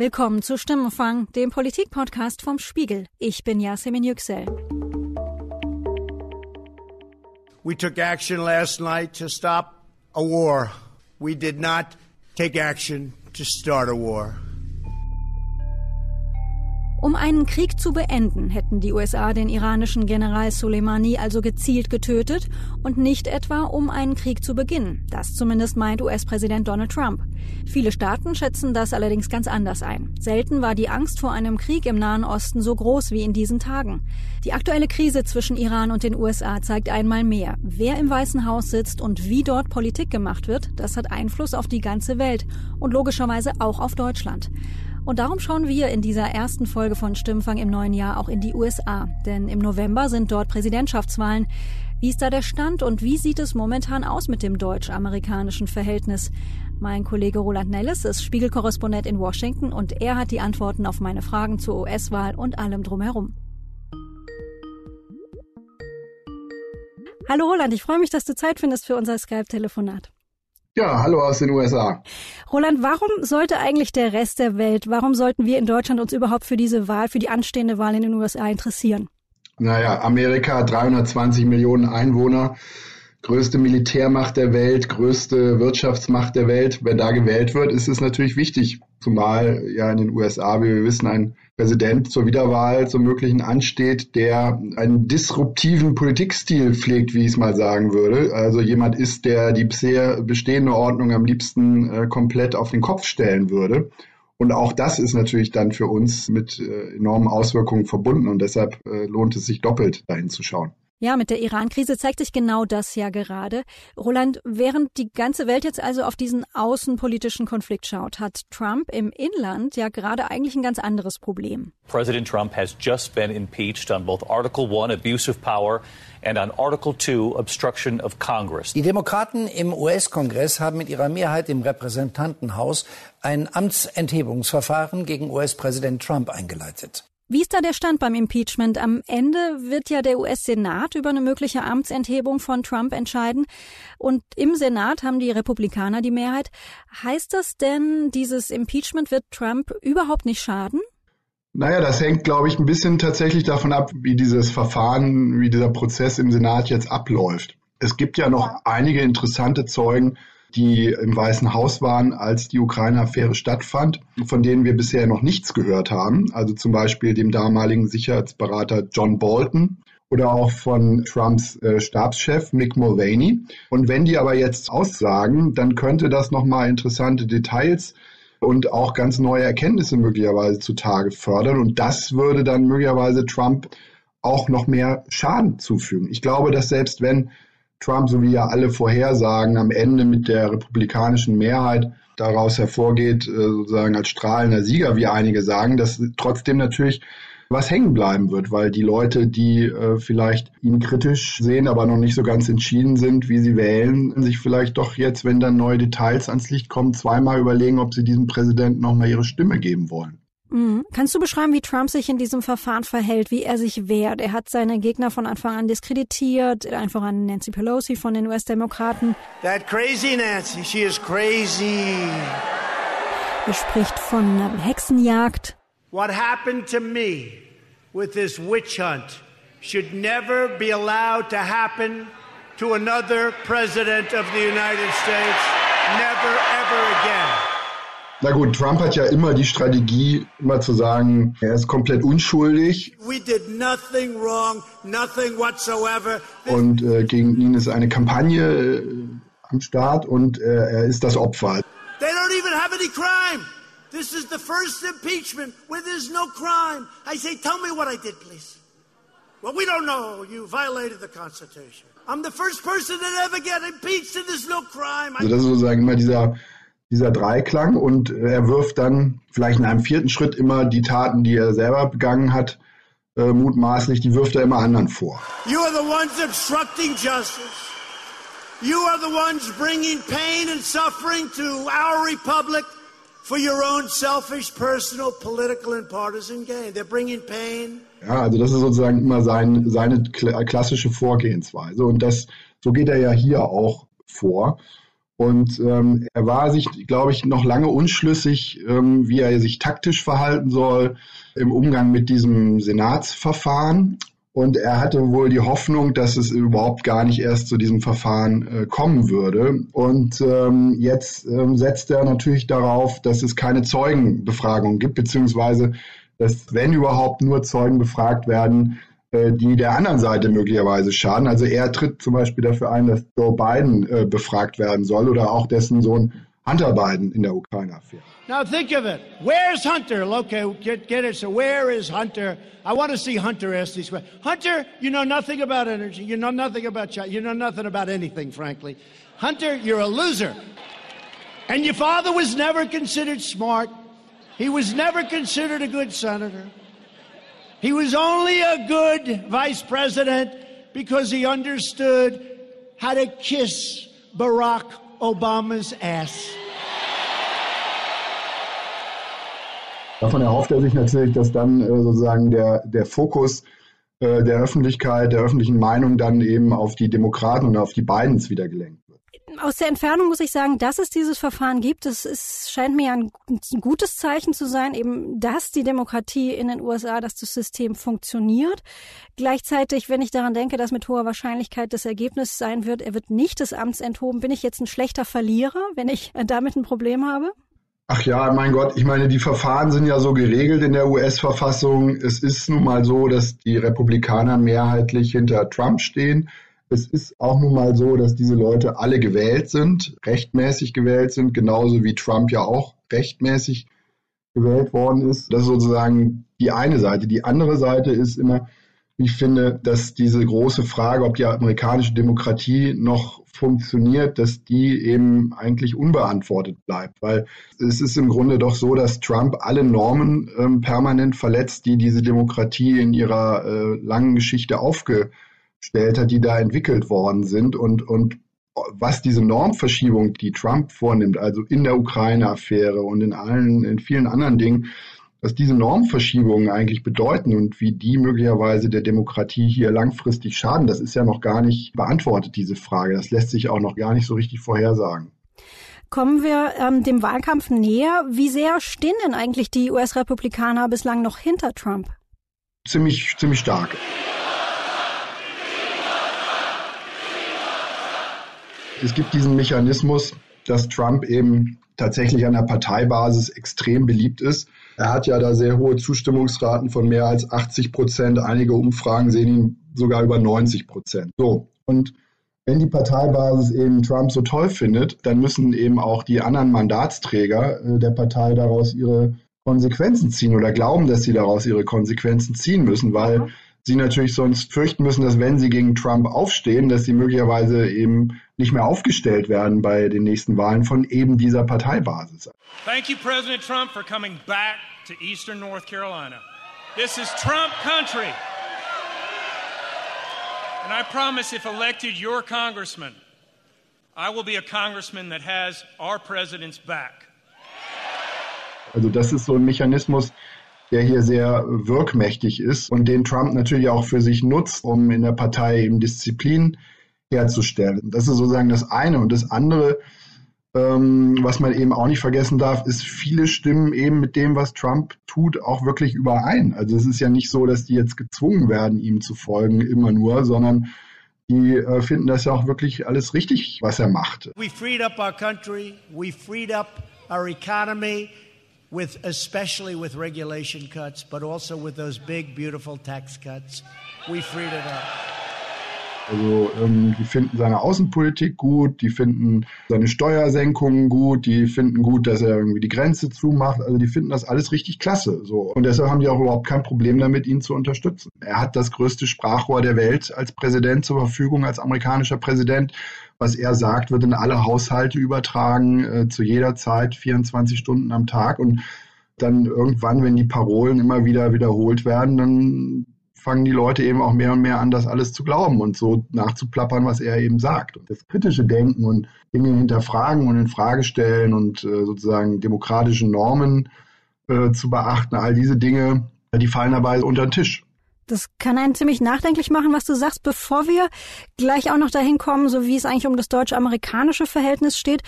Willkommen zu Stimmenfang, dem Politikpodcast vom Spiegel. Ich bin Yasemin Yüksel. We took action last night to stop a war. We did not take action to start a war. Um einen Krieg zu beenden, hätten die USA den iranischen General Soleimani also gezielt getötet und nicht etwa um einen Krieg zu beginnen. Das zumindest meint US-Präsident Donald Trump. Viele Staaten schätzen das allerdings ganz anders ein. Selten war die Angst vor einem Krieg im Nahen Osten so groß wie in diesen Tagen. Die aktuelle Krise zwischen Iran und den USA zeigt einmal mehr, wer im Weißen Haus sitzt und wie dort Politik gemacht wird, das hat Einfluss auf die ganze Welt und logischerweise auch auf Deutschland. Und darum schauen wir in dieser ersten Folge von Stimmfang im neuen Jahr auch in die USA. Denn im November sind dort Präsidentschaftswahlen. Wie ist da der Stand und wie sieht es momentan aus mit dem deutsch-amerikanischen Verhältnis? Mein Kollege Roland Nellis ist Spiegelkorrespondent in Washington und er hat die Antworten auf meine Fragen zur US-Wahl und allem drumherum. Hallo Roland, ich freue mich, dass du Zeit findest für unser Skype-Telefonat. Ja, hallo aus den USA. Roland, warum sollte eigentlich der Rest der Welt, warum sollten wir in Deutschland uns überhaupt für diese Wahl, für die anstehende Wahl in den USA interessieren? Naja, Amerika, 320 Millionen Einwohner, größte Militärmacht der Welt, größte Wirtschaftsmacht der Welt. Wenn da gewählt wird, ist es natürlich wichtig, zumal ja in den USA, wie wir wissen, ein Präsident zur Wiederwahl zum möglichen ansteht, der einen disruptiven Politikstil pflegt, wie ich es mal sagen würde. Also jemand ist, der die bisher bestehende Ordnung am liebsten äh, komplett auf den Kopf stellen würde. Und auch das ist natürlich dann für uns mit äh, enormen Auswirkungen verbunden und deshalb äh, lohnt es sich doppelt dahin zu schauen. Ja, mit der Iran-Krise zeigt sich genau das ja gerade. Roland, während die ganze Welt jetzt also auf diesen außenpolitischen Konflikt schaut, hat Trump im Inland ja gerade eigentlich ein ganz anderes Problem. President Trump has just been impeached on both Article 1 abuse of power and on Article 2 obstruction of Congress. Die Demokraten im US-Kongress haben mit ihrer Mehrheit im Repräsentantenhaus ein Amtsenthebungsverfahren gegen US-Präsident Trump eingeleitet. Wie ist da der Stand beim Impeachment? Am Ende wird ja der US-Senat über eine mögliche Amtsenthebung von Trump entscheiden. Und im Senat haben die Republikaner die Mehrheit. Heißt das denn, dieses Impeachment wird Trump überhaupt nicht schaden? Naja, das hängt, glaube ich, ein bisschen tatsächlich davon ab, wie dieses Verfahren, wie dieser Prozess im Senat jetzt abläuft. Es gibt ja noch einige interessante Zeugen, die im Weißen Haus waren, als die Ukraine-Affäre stattfand, von denen wir bisher noch nichts gehört haben. Also zum Beispiel dem damaligen Sicherheitsberater John Bolton oder auch von Trumps äh, Stabschef Mick Mulvaney. Und wenn die aber jetzt aussagen, dann könnte das nochmal interessante Details und auch ganz neue Erkenntnisse möglicherweise zutage fördern. Und das würde dann möglicherweise Trump auch noch mehr Schaden zufügen. Ich glaube, dass selbst wenn Trump, so wie ja alle vorhersagen, am Ende mit der republikanischen Mehrheit daraus hervorgeht, äh, sozusagen als strahlender Sieger, wie einige sagen, dass trotzdem natürlich was hängen bleiben wird, weil die Leute, die äh, vielleicht ihn kritisch sehen, aber noch nicht so ganz entschieden sind, wie sie wählen, sich vielleicht doch jetzt, wenn dann neue Details ans Licht kommen, zweimal überlegen, ob sie diesem Präsidenten nochmal ihre Stimme geben wollen. Mhm. Kannst du beschreiben, wie Trump sich in diesem Verfahren verhält, wie er sich wehrt? Er hat seine Gegner von Anfang an diskreditiert, einfach an Nancy Pelosi von den US-Demokraten. That crazy Nancy, she is crazy. Er spricht von Hexenjagd. What happened to me with this witch hunt should never be allowed to happen to another president of the United States. Never, ever again. Na gut, Trump hat ja immer die Strategie, immer zu sagen, er ist komplett unschuldig. We did nothing wrong, nothing whatsoever. Und äh, gegen ihn ist eine Kampagne äh, am Start und äh, er ist das Opfer. They don't even have any crime. This is the first impeachment where there's no crime. I say, tell me what I did, please. Well, we don't know. You violated the Constitution. I'm the first person that ever get impeached and there's no crime. Also das ist sozusagen immer dieser dieser Dreiklang und er wirft dann vielleicht in einem vierten Schritt immer die Taten, die er selber begangen hat, äh, mutmaßlich, die wirft er immer anderen vor. You are the ones obstructing justice. You are the ones bringing pain and suffering to our republic for your own selfish, personal, political and partisan gain. They're bringing pain. Ja, also das ist sozusagen immer sein, seine klassische Vorgehensweise und das, so geht er ja hier auch vor. Und ähm, er war sich, glaube ich, noch lange unschlüssig, ähm, wie er sich taktisch verhalten soll im Umgang mit diesem Senatsverfahren. Und er hatte wohl die Hoffnung, dass es überhaupt gar nicht erst zu diesem Verfahren äh, kommen würde. Und ähm, jetzt ähm, setzt er natürlich darauf, dass es keine Zeugenbefragung gibt, beziehungsweise dass, wenn überhaupt, nur Zeugen befragt werden, die der anderen Seite möglicherweise schaden. Also er tritt zum Beispiel dafür ein, dass Joe Biden äh, befragt werden soll oder auch dessen Sohn Hunter Biden in der Ukraine-Affäre. Now think of it. Where's Hunter? Okay, get, get it. So where is Hunter? I want to see Hunter ask these questions. Hunter, you know nothing about energy. You know nothing about China. You know nothing about anything, frankly. Hunter, you're a loser. And your father was never considered smart. He was never considered a good senator. He was only a good vice president because he understood how to kiss Barack Obama's ass. Davon erhofft er sich natürlich, dass dann äh, sozusagen der, der Fokus äh, der Öffentlichkeit, der öffentlichen Meinung dann eben auf die Demokraten und auf die Bidens wieder gelenkt aus der Entfernung muss ich sagen, dass es dieses Verfahren gibt, ist, scheint mir ein, ein gutes Zeichen zu sein, eben, dass die Demokratie in den USA, dass das System funktioniert. Gleichzeitig, wenn ich daran denke, dass mit hoher Wahrscheinlichkeit das Ergebnis sein wird, er wird nicht des Amts enthoben, bin ich jetzt ein schlechter Verlierer, wenn ich damit ein Problem habe? Ach ja, mein Gott, ich meine, die Verfahren sind ja so geregelt in der US-Verfassung. Es ist nun mal so, dass die Republikaner mehrheitlich hinter Trump stehen. Es ist auch nun mal so, dass diese Leute alle gewählt sind, rechtmäßig gewählt sind, genauso wie Trump ja auch rechtmäßig gewählt worden ist. Das ist sozusagen die eine Seite. Die andere Seite ist immer, ich finde, dass diese große Frage, ob die amerikanische Demokratie noch funktioniert, dass die eben eigentlich unbeantwortet bleibt. Weil es ist im Grunde doch so, dass Trump alle Normen ähm, permanent verletzt, die diese Demokratie in ihrer äh, langen Geschichte aufge gestellt hat, die da entwickelt worden sind und, und was diese Normverschiebung, die Trump vornimmt, also in der Ukraine-Affäre und in allen, in vielen anderen Dingen, was diese Normverschiebungen eigentlich bedeuten und wie die möglicherweise der Demokratie hier langfristig schaden, das ist ja noch gar nicht beantwortet, diese Frage. Das lässt sich auch noch gar nicht so richtig vorhersagen. Kommen wir ähm, dem Wahlkampf näher. Wie sehr stehen denn eigentlich die US-Republikaner bislang noch hinter Trump? Ziemlich, ziemlich stark. Es gibt diesen Mechanismus, dass Trump eben tatsächlich an der Parteibasis extrem beliebt ist. Er hat ja da sehr hohe Zustimmungsraten von mehr als 80 Prozent. Einige Umfragen sehen ihn sogar über 90 Prozent. So. Und wenn die Parteibasis eben Trump so toll findet, dann müssen eben auch die anderen Mandatsträger äh, der Partei daraus ihre Konsequenzen ziehen oder glauben, dass sie daraus ihre Konsequenzen ziehen müssen, weil sie natürlich sonst fürchten müssen, dass wenn sie gegen Trump aufstehen, dass sie möglicherweise eben nicht mehr aufgestellt werden bei den nächsten Wahlen von eben dieser Parteibasis. Thank you, President Trump, for coming back to Eastern North Carolina. This is Trump country. And I promise if elected your congressman, I will be a congressman that has our president's back. Also das ist so ein Mechanismus, der hier sehr wirkmächtig ist und den Trump natürlich auch für sich nutzt, um in der Partei eben Disziplin herzustellen. Das ist sozusagen das eine. Und das andere, ähm, was man eben auch nicht vergessen darf, ist, viele stimmen eben mit dem, was Trump tut, auch wirklich überein. Also es ist ja nicht so, dass die jetzt gezwungen werden, ihm zu folgen, immer nur, sondern die äh, finden das ja auch wirklich alles richtig, was er macht. We freed up our country, we freed up our economy with especially with regulation cuts, but also with those big, beautiful tax cuts. We freed it up. Also ähm, die finden seine Außenpolitik gut, die finden seine Steuersenkungen gut, die finden gut, dass er irgendwie die Grenze zumacht. Also die finden das alles richtig klasse. So. Und deshalb haben die auch überhaupt kein Problem damit, ihn zu unterstützen. Er hat das größte Sprachrohr der Welt als Präsident zur Verfügung, als amerikanischer Präsident was er sagt, wird in alle Haushalte übertragen, äh, zu jeder Zeit, 24 Stunden am Tag. Und dann irgendwann, wenn die Parolen immer wieder wiederholt werden, dann fangen die Leute eben auch mehr und mehr an, das alles zu glauben und so nachzuplappern, was er eben sagt. Und das kritische Denken und Dinge hinterfragen und in Frage stellen und äh, sozusagen demokratische Normen äh, zu beachten, all diese Dinge, die fallen dabei unter den Tisch. Das kann einen ziemlich nachdenklich machen, was du sagst. Bevor wir gleich auch noch dahin kommen, so wie es eigentlich um das deutsch-amerikanische Verhältnis steht,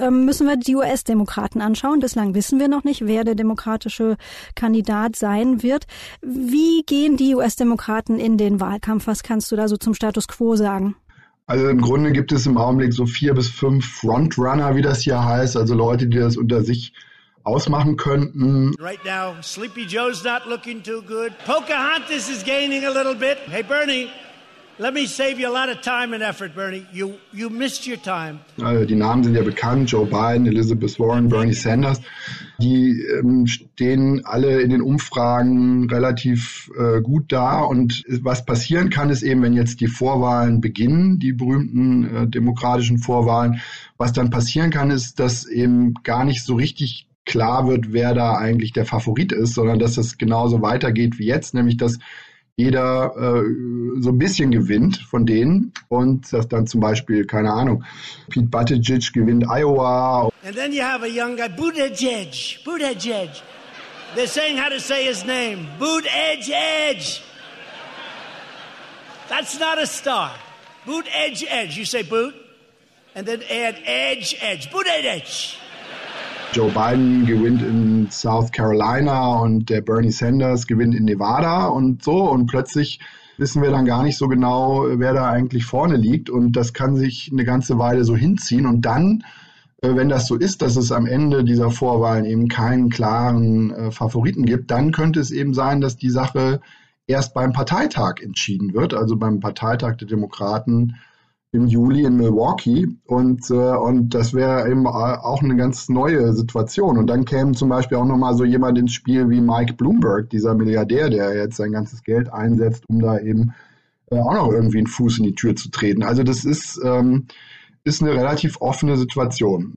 ähm, müssen wir die US-Demokraten anschauen. Bislang wissen wir noch nicht, wer der demokratische Kandidat sein wird. Wie gehen die US-Demokraten in den Wahlkampf? Was kannst du da so zum Status quo sagen? Also im Grunde gibt es im Augenblick so vier bis fünf Frontrunner, wie das hier heißt, also Leute, die das unter sich ausmachen könnten. Right now, Sleepy Joe's not looking too good. Pocahontas is gaining a little bit. Hey, Bernie, let me save you a lot of time and effort, Bernie. You, you missed your time. Also die Namen sind ja bekannt, Joe Biden, Elizabeth Warren, Bernie Sanders. Die ähm, stehen alle in den Umfragen relativ äh, gut da. Und was passieren kann, ist eben, wenn jetzt die Vorwahlen beginnen, die berühmten äh, demokratischen Vorwahlen, was dann passieren kann, ist, dass eben gar nicht so richtig klar wird, wer da eigentlich der Favorit ist, sondern dass es genauso weitergeht wie jetzt, nämlich dass jeder äh, so ein bisschen gewinnt von denen und dass dann zum Beispiel, keine Ahnung, Pete Buttigieg gewinnt Iowa. And then you have a young guy, Buttigieg, Buttigieg. They're saying how to say his name, Buttigieg. That's not a star. Buttigieg. You say boot, and then add edge, edge. Buttigieg. Joe Biden gewinnt in South Carolina und der Bernie Sanders gewinnt in Nevada und so. Und plötzlich wissen wir dann gar nicht so genau, wer da eigentlich vorne liegt. Und das kann sich eine ganze Weile so hinziehen. Und dann, äh, wenn das so ist, dass es am Ende dieser Vorwahlen eben keinen klaren äh, Favoriten gibt, dann könnte es eben sein, dass die Sache erst beim Parteitag entschieden wird, also beim Parteitag der Demokraten im Juli in Milwaukee und, äh, und das wäre eben auch eine ganz neue Situation. Und dann käme zum Beispiel auch nochmal so jemand ins Spiel wie Mike Bloomberg, dieser Milliardär, der jetzt sein ganzes Geld einsetzt, um da eben äh, auch noch irgendwie einen Fuß in die Tür zu treten. Also das ist, ähm, ist eine relativ offene Situation.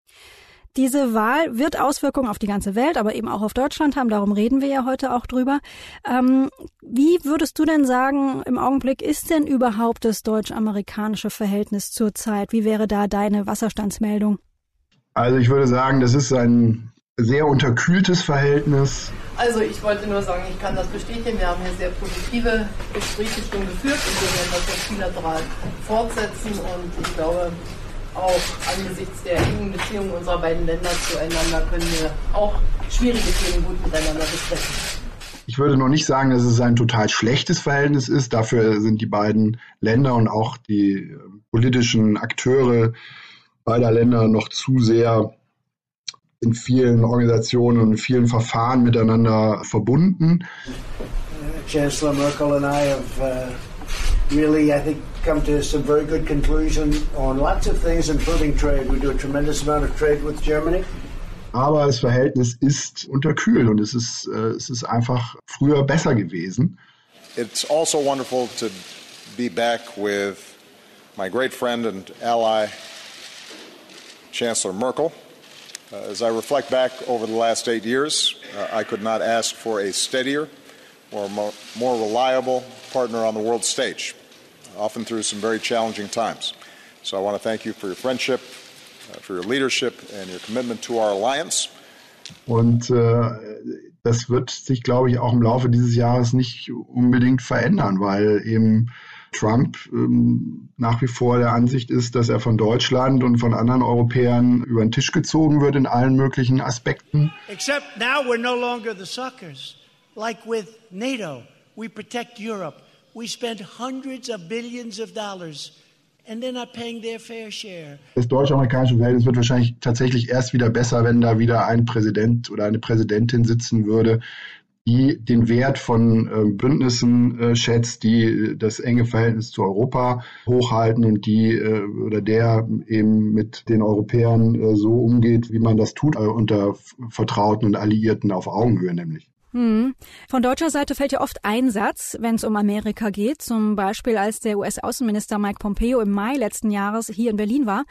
Diese Wahl wird Auswirkungen auf die ganze Welt, aber eben auch auf Deutschland haben. Darum reden wir ja heute auch drüber. Ähm, wie würdest du denn sagen, im Augenblick ist denn überhaupt das deutsch-amerikanische Verhältnis zurzeit? Wie wäre da deine Wasserstandsmeldung? Also ich würde sagen, das ist ein sehr unterkühltes Verhältnis. Also ich wollte nur sagen, ich kann das bestätigen. Wir haben hier sehr positive Gespräche schon geführt und wir werden das jetzt bilateral fortsetzen. Und ich glaube, auch angesichts der engen Beziehungen unserer beiden Länder zueinander können wir auch schwierige Themen gut miteinander besprechen. Ich würde noch nicht sagen, dass es ein total schlechtes Verhältnis ist. Dafür sind die beiden Länder und auch die äh, politischen Akteure beider Länder noch zu sehr in vielen Organisationen und in vielen Verfahren miteinander verbunden. Chancellor Merkel and I have uh really, I think, come to some very good conclusions on lots of things, including trade. We do a tremendous amount of trade with Germany. Aber das Verhältnis ist unterkühlt und es ist, äh, es ist einfach früher besser gewesen. It's also wonderful to be back with my great friend and ally, Chancellor Merkel. Uh, as I reflect back over the last eight years, uh, I could not ask for a steadier or more, more reliable partner on the world stage, often through some very challenging times. So I want to thank you for your friendship, uh, for your leadership, and your commitment to our alliance. Und äh, das wird sich, glaube ich, auch im Laufe dieses Jahres nicht unbedingt verändern, weil eben Trump ähm, nach wie vor der Ansicht ist, dass er von Deutschland und von anderen Europäern über den Tisch gezogen wird in allen möglichen Aspekten. Except now we're no longer the suckers. Like with NATO, we protect Europe. Das deutsch-amerikanische Verhältnis wird wahrscheinlich tatsächlich erst wieder besser, wenn da wieder ein Präsident oder eine Präsidentin sitzen würde, die den Wert von äh, Bündnissen äh, schätzt, die das enge Verhältnis zu Europa hochhalten und die äh, oder der eben mit den Europäern äh, so umgeht, wie man das tut, äh, unter Vertrauten und Alliierten auf Augenhöhe nämlich. Hm. Von deutscher Seite fällt ja oft ein Satz, wenn es um Amerika geht. Zum Beispiel, als der US-Außenminister Mike Pompeo im Mai letzten Jahres hier in Berlin war.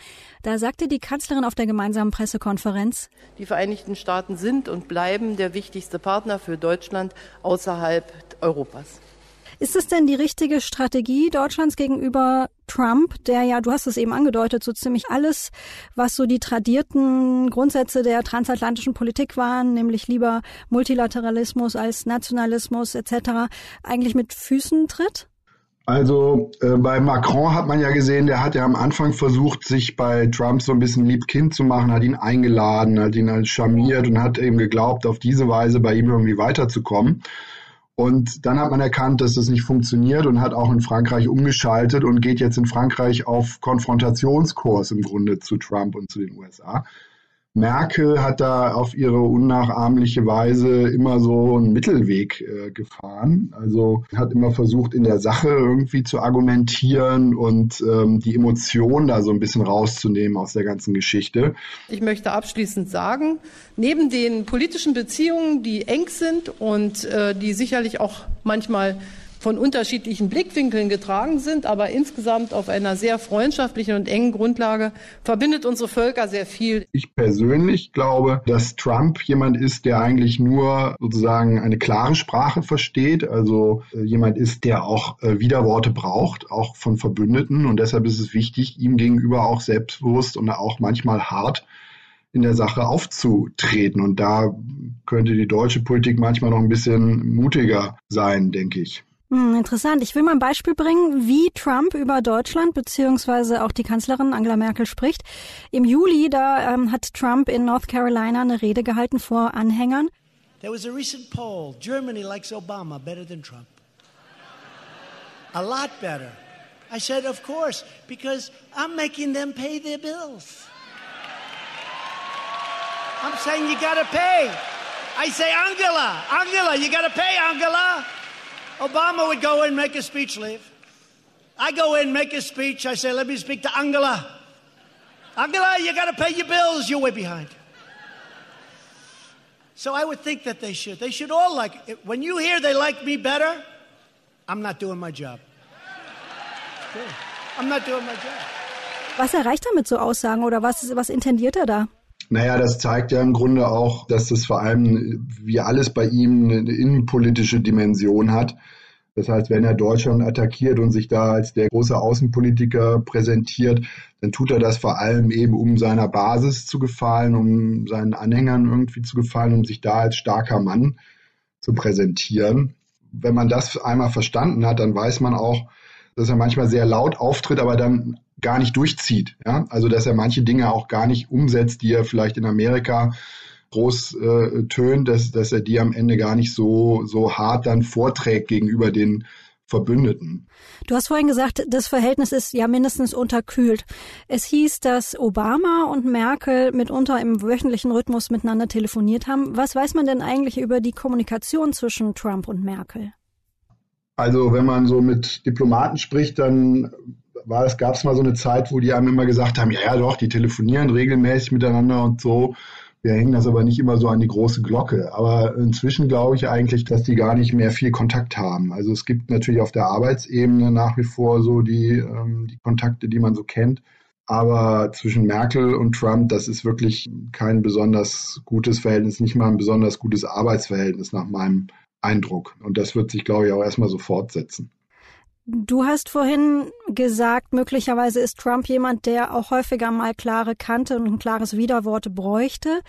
Da sagte die Kanzlerin auf der gemeinsamen Pressekonferenz, Die Vereinigten Staaten sind und bleiben der wichtigste Partner für Deutschland außerhalb Europas. Ist es denn die richtige Strategie Deutschlands gegenüber Trump, der ja, du hast es eben angedeutet, so ziemlich alles, was so die tradierten Grundsätze der transatlantischen Politik waren, nämlich lieber Multilateralismus als Nationalismus etc., eigentlich mit Füßen tritt? Also äh, bei Macron hat man ja gesehen, der hat ja am Anfang versucht, sich bei Trump so ein bisschen Liebkind zu machen, hat ihn eingeladen, hat ihn halt charmiert und hat eben geglaubt, auf diese Weise bei ihm irgendwie weiterzukommen. Und dann hat man erkannt, dass das nicht funktioniert und hat auch in Frankreich umgeschaltet und geht jetzt in Frankreich auf Konfrontationskurs im Grunde zu Trump und zu den USA. Merkel hat da auf ihre unnachahmliche Weise immer so einen Mittelweg äh, gefahren. Also hat immer versucht, in der Sache irgendwie zu argumentieren und ähm, die Emotionen da so ein bisschen rauszunehmen aus der ganzen Geschichte. Ich möchte abschließend sagen, neben den politischen Beziehungen, die eng sind und äh, die sicherlich auch manchmal von unterschiedlichen Blickwinkeln getragen sind, aber insgesamt auf einer sehr freundschaftlichen und engen Grundlage verbindet unsere Völker sehr viel. Ich persönlich glaube, dass Trump jemand ist, der eigentlich nur sozusagen eine klare Sprache versteht, also äh, jemand ist, der auch äh, Widerworte braucht, auch von Verbündeten und deshalb ist es wichtig, ihm gegenüber auch selbstbewusst und auch manchmal hart in der Sache aufzutreten. Und da könnte die deutsche Politik manchmal noch ein bisschen mutiger sein, denke ich. Hm, interessant. Ich will mal ein Beispiel bringen, wie Trump über Deutschland beziehungsweise auch die Kanzlerin Angela Merkel spricht. Im Juli, da ähm, hat Trump in North Carolina eine Rede gehalten vor Anhängern. There was a recent poll. Germany likes Obama better than Trump. A lot better. I said, of course, because I'm making them pay their bills. I'm saying you gotta pay. I say, Angela, Angela, you gotta pay, Angela. Obama would go in, make a speech, leave. I go in, make a speech. I say, let me speak to Angela. Angela, you got to pay your bills. You're way behind. So I would think that they should. They should all like it. When you hear they like me better, I'm not doing my job. I'm not doing my job. Was erreicht er mit so Aussagen oder was, was intendiert er da? Naja, das zeigt ja im Grunde auch, dass das vor allem, wie alles bei ihm, eine innenpolitische Dimension hat. Das heißt, wenn er Deutschland attackiert und sich da als der große Außenpolitiker präsentiert, dann tut er das vor allem eben, um seiner Basis zu gefallen, um seinen Anhängern irgendwie zu gefallen, um sich da als starker Mann zu präsentieren. Wenn man das einmal verstanden hat, dann weiß man auch, dass er manchmal sehr laut auftritt, aber dann gar nicht durchzieht. Ja? Also dass er manche Dinge auch gar nicht umsetzt, die er vielleicht in Amerika groß äh, tönt, dass, dass er die am Ende gar nicht so, so hart dann vorträgt gegenüber den Verbündeten. Du hast vorhin gesagt, das Verhältnis ist ja mindestens unterkühlt. Es hieß, dass Obama und Merkel mitunter im wöchentlichen Rhythmus miteinander telefoniert haben. Was weiß man denn eigentlich über die Kommunikation zwischen Trump und Merkel? Also wenn man so mit Diplomaten spricht, dann war es, gab es mal so eine Zeit, wo die einem immer gesagt haben, ja, ja doch, die telefonieren regelmäßig miteinander und so. Wir hängen das aber nicht immer so an die große Glocke. Aber inzwischen glaube ich eigentlich, dass die gar nicht mehr viel Kontakt haben. Also es gibt natürlich auf der Arbeitsebene nach wie vor so die, ähm, die Kontakte, die man so kennt. Aber zwischen Merkel und Trump, das ist wirklich kein besonders gutes Verhältnis, nicht mal ein besonders gutes Arbeitsverhältnis nach meinem Eindruck. Und das wird sich, glaube ich, auch erstmal so fortsetzen. Du hast vorhin gesagt, möglicherweise ist Trump jemand, der auch häufiger mal klare Kante und ein klares Widerwort bräuchte.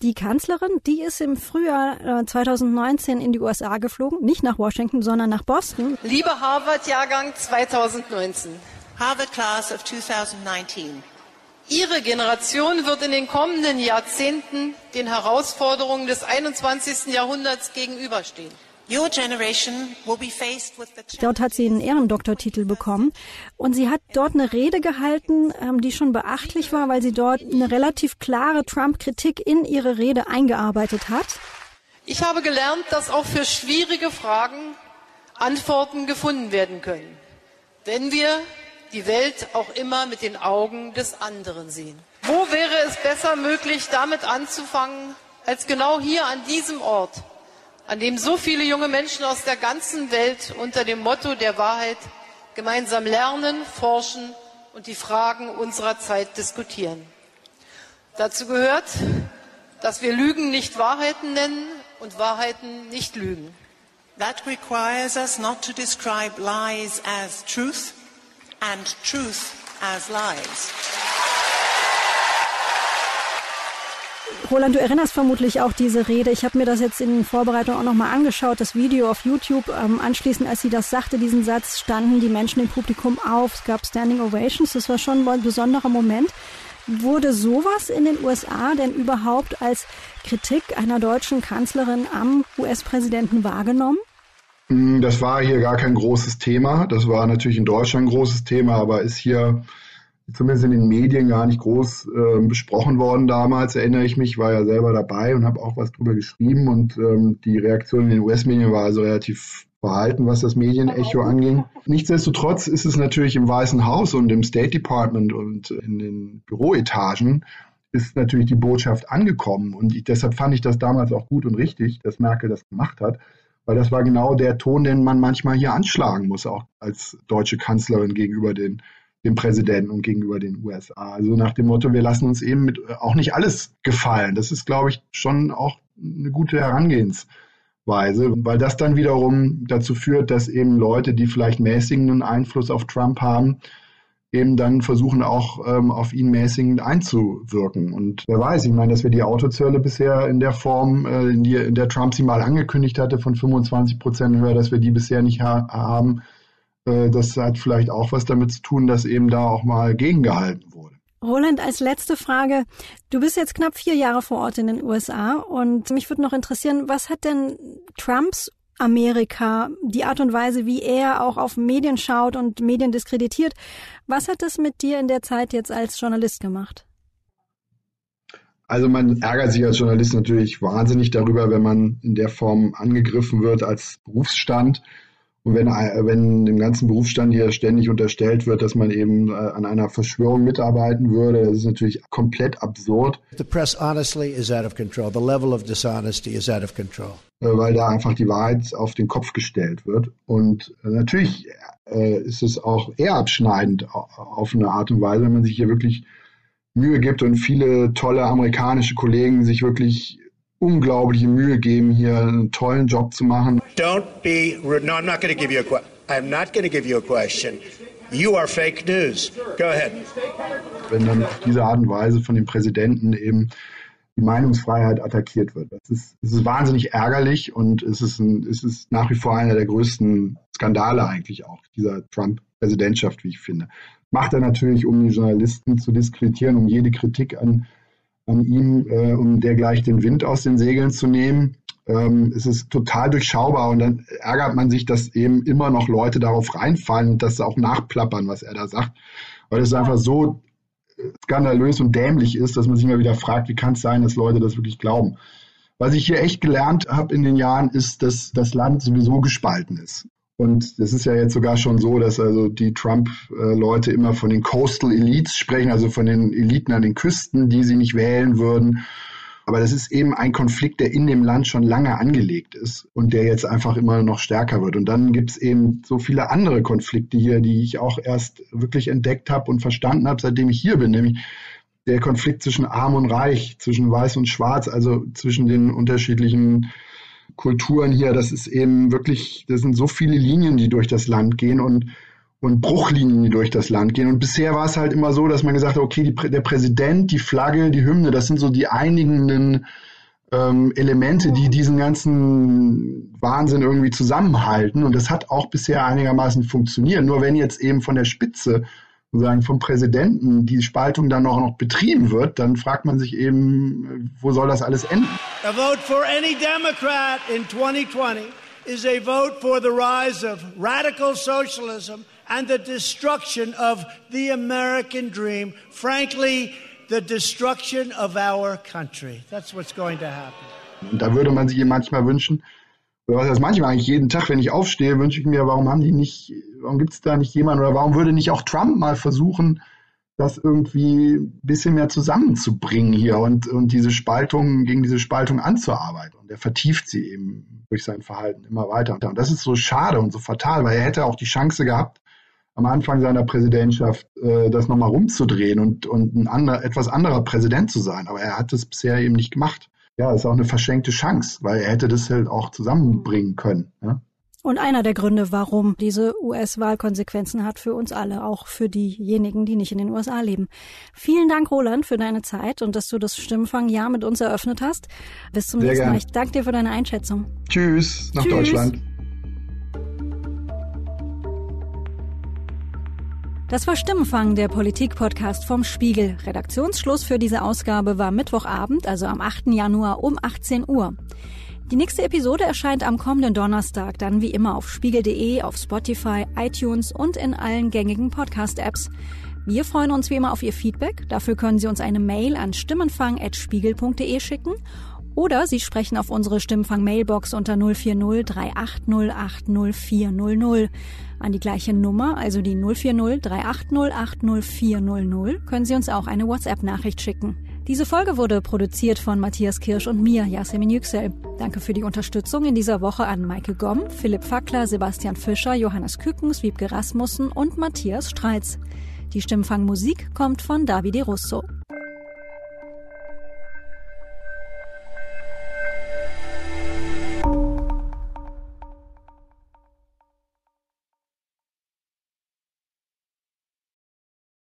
Die Kanzlerin, die ist im Frühjahr 2019 äh, in die USA geflogen, nicht nach Washington, sondern nach Boston. Liebe Harvard-Jahrgang 2019. Harvard Class of 2019. Ihre Generation wird in den kommenden Jahrzehnten den Herausforderungen des 21. Jahrhunderts gegenüberstehen. Dort hat sie einen Ehrendoktortitel bekommen und sie hat dort eine Rede gehalten, ähm, die schon beachtlich war, weil sie dort eine relativ klare Trump-Kritik in ihre Rede eingearbeitet hat. Ich habe gelernt, dass auch für schwierige Fragen Antworten gefunden werden können, wenn wir die Welt auch immer mit den Augen des anderen sehen. Wo wäre es besser möglich, damit anzufangen, als genau hier an diesem Ort, an dem so viele junge Menschen aus der ganzen Welt unter dem Motto der Wahrheit gemeinsam lernen, forschen und die Fragen unserer Zeit diskutieren. Dazu gehört, dass wir Lügen nicht Wahrheiten nennen und Wahrheiten nicht Lügen. That requires us not to describe lies as truth and truth as lies. Roland, du erinnerst vermutlich auch diese Rede. Ich habe mir das jetzt in Vorbereitung auch nochmal angeschaut, das Video auf YouTube. Ähm, anschließend, als sie das sagte, diesen Satz, standen die Menschen im Publikum auf. Es gab Standing Ovations. Das war schon ein besonderer Moment. Wurde sowas in den USA denn überhaupt als Kritik einer deutschen Kanzlerin am US-Präsidenten wahrgenommen? Hm, das war hier gar kein großes Thema. Das war natürlich in Deutschland ein großes Thema, aber ist hier zumindest in den Medien gar nicht groß äh, besprochen worden damals, erinnere ich mich, war ja selber dabei und habe auch was drüber geschrieben und ähm, die Reaktion in den US-Medien war also relativ verhalten, was das Medienecho anging. Nichtsdestotrotz ist es natürlich im Weißen Haus und im State Department und in den Büroetagen ist natürlich die Botschaft angekommen und ich, deshalb fand ich das damals auch gut und richtig, dass Merkel das gemacht hat, weil das war genau der Ton, den man manchmal hier anschlagen muss, auch als deutsche Kanzlerin gegenüber den dem Präsidenten und gegenüber den USA. Also nach dem Motto, wir lassen uns eben mit äh, auch nicht alles gefallen. Das ist, glaube ich, schon auch eine gute Herangehensweise, weil das dann wiederum dazu führt, dass eben Leute, die vielleicht mäßigenden Einfluss auf Trump haben, eben dann versuchen auch ähm, auf ihn mäßigend einzuwirken. Und wer weiß, ich meine, dass wir die Autozölle bisher in der Form, äh, in, die, in der Trump sie mal angekündigt hatte, von 25 Prozent höher, dass wir die bisher nicht ha haben, das hat vielleicht auch was damit zu tun, dass eben da auch mal gegengehalten wurde. Roland, als letzte Frage. Du bist jetzt knapp vier Jahre vor Ort in den USA und mich würde noch interessieren, was hat denn Trumps Amerika, die Art und Weise, wie er auch auf Medien schaut und Medien diskreditiert, was hat das mit dir in der Zeit jetzt als Journalist gemacht? Also man ärgert sich als Journalist natürlich wahnsinnig darüber, wenn man in der Form angegriffen wird als Berufsstand. Und wenn, äh, wenn dem ganzen Berufsstand hier ständig unterstellt wird, dass man eben äh, an einer Verschwörung mitarbeiten würde, das ist natürlich komplett absurd. The press honestly is out of control. The level of dishonesty is out of control. Äh, weil da einfach die Wahrheit auf den Kopf gestellt wird. Und natürlich ist es auch eher abschneidend auf eine Art und Weise, wenn man sich hier wirklich Mühe gibt und viele tolle amerikanische Kollegen sich wirklich unglaubliche Mühe geben, hier einen tollen Job zu machen. Don't be rude. No, I'm not going to give you a question. I'm not going to give you a question. You are fake news. Go ahead. Wenn dann auf diese Art und Weise von dem Präsidenten eben die Meinungsfreiheit attackiert wird. Das ist, das ist wahnsinnig ärgerlich und es ist, ein, es ist nach wie vor einer der größten Skandale eigentlich auch dieser Trump-Präsidentschaft, wie ich finde. Macht er natürlich, um die Journalisten zu diskreditieren, um jede Kritik an an ihm, äh, um der gleich den Wind aus den Segeln zu nehmen. Ähm, es ist total durchschaubar und dann ärgert man sich, dass eben immer noch Leute darauf reinfallen und das auch nachplappern, was er da sagt. Weil es einfach so skandalös und dämlich ist, dass man sich immer wieder fragt, wie kann es sein, dass Leute das wirklich glauben. Was ich hier echt gelernt habe in den Jahren, ist, dass das Land sowieso gespalten ist. Und es ist ja jetzt sogar schon so, dass also die Trump-Leute immer von den Coastal Elites sprechen, also von den Eliten an den Küsten, die sie nicht wählen würden. Aber das ist eben ein Konflikt, der in dem Land schon lange angelegt ist und der jetzt einfach immer noch stärker wird. Und dann gibt es eben so viele andere Konflikte hier, die ich auch erst wirklich entdeckt habe und verstanden habe, seitdem ich hier bin, nämlich der Konflikt zwischen Arm und Reich, zwischen Weiß und Schwarz, also zwischen den unterschiedlichen Kulturen hier. Das ist eben wirklich, das sind so viele Linien, die durch das Land gehen und, und Bruchlinien, die durch das Land gehen. Und bisher war es halt immer so, dass man gesagt hat, okay, die, der Präsident, die Flagge, die Hymne, das sind so die einigenden ähm, Elemente, die diesen ganzen Wahnsinn irgendwie zusammenhalten. Und das hat auch bisher einigermaßen funktioniert. Nur wenn jetzt eben von der Spitze sozusagen vom Präsidenten die Spaltung dann auch noch betrieben wird, dann fragt man sich eben, wo soll das alles enden? A vote for any Democrat in 2020 is a vote for the rise of radical socialism and the destruction of the American dream. Frankly, the destruction of our country. That's what's going to happen. Und da würde man sich manchmal wünschen, was das manchmal eigentlich jeden Tag, wenn ich aufstehe, wünsche ich mir, warum haben die nicht, warum gibt es da nicht jemanden oder warum würde nicht auch Trump mal versuchen, das irgendwie ein bisschen mehr zusammenzubringen hier und, und diese Spaltung, gegen diese Spaltung anzuarbeiten. Und er vertieft sie eben durch sein Verhalten immer weiter. Und das ist so schade und so fatal, weil er hätte auch die Chance gehabt, am Anfang seiner Präsidentschaft äh, das nochmal rumzudrehen und, und ein anderer, etwas anderer Präsident zu sein. Aber er hat es bisher eben nicht gemacht ja, ist auch eine verschenkte Chance, weil er hätte das halt auch zusammenbringen können. Ja? Und einer der Gründe, warum diese US-Wahl Konsequenzen hat für uns alle, auch für diejenigen, die nicht in den USA leben. Vielen Dank, Roland, für deine Zeit und dass du das Stimmfangjahr mit uns eröffnet hast. Bis zum Sehr nächsten gern. Mal. Ich danke dir für deine Einschätzung. Tschüss nach Tschüss. Deutschland. Das war Stimmenfang, der Politik-Podcast vom Spiegel. Redaktionsschluss für diese Ausgabe war Mittwochabend, also am 8. Januar um 18 Uhr. Die nächste Episode erscheint am kommenden Donnerstag, dann wie immer auf spiegel.de, auf Spotify, iTunes und in allen gängigen Podcast-Apps. Wir freuen uns wie immer auf Ihr Feedback. Dafür können Sie uns eine Mail an stimmenfang.spiegel.de schicken oder Sie sprechen auf unsere Stimmenfang-Mailbox unter 040 380 80400. An die gleiche Nummer, also die 040 380 80400, können Sie uns auch eine WhatsApp-Nachricht schicken. Diese Folge wurde produziert von Matthias Kirsch und mir, Yasemin Yüksel. Danke für die Unterstützung in dieser Woche an Maike Gomm, Philipp Fackler, Sebastian Fischer, Johannes Kükens, Wiebke Rasmussen und Matthias Streitz. Die Stimmfangmusik kommt von Davide Russo.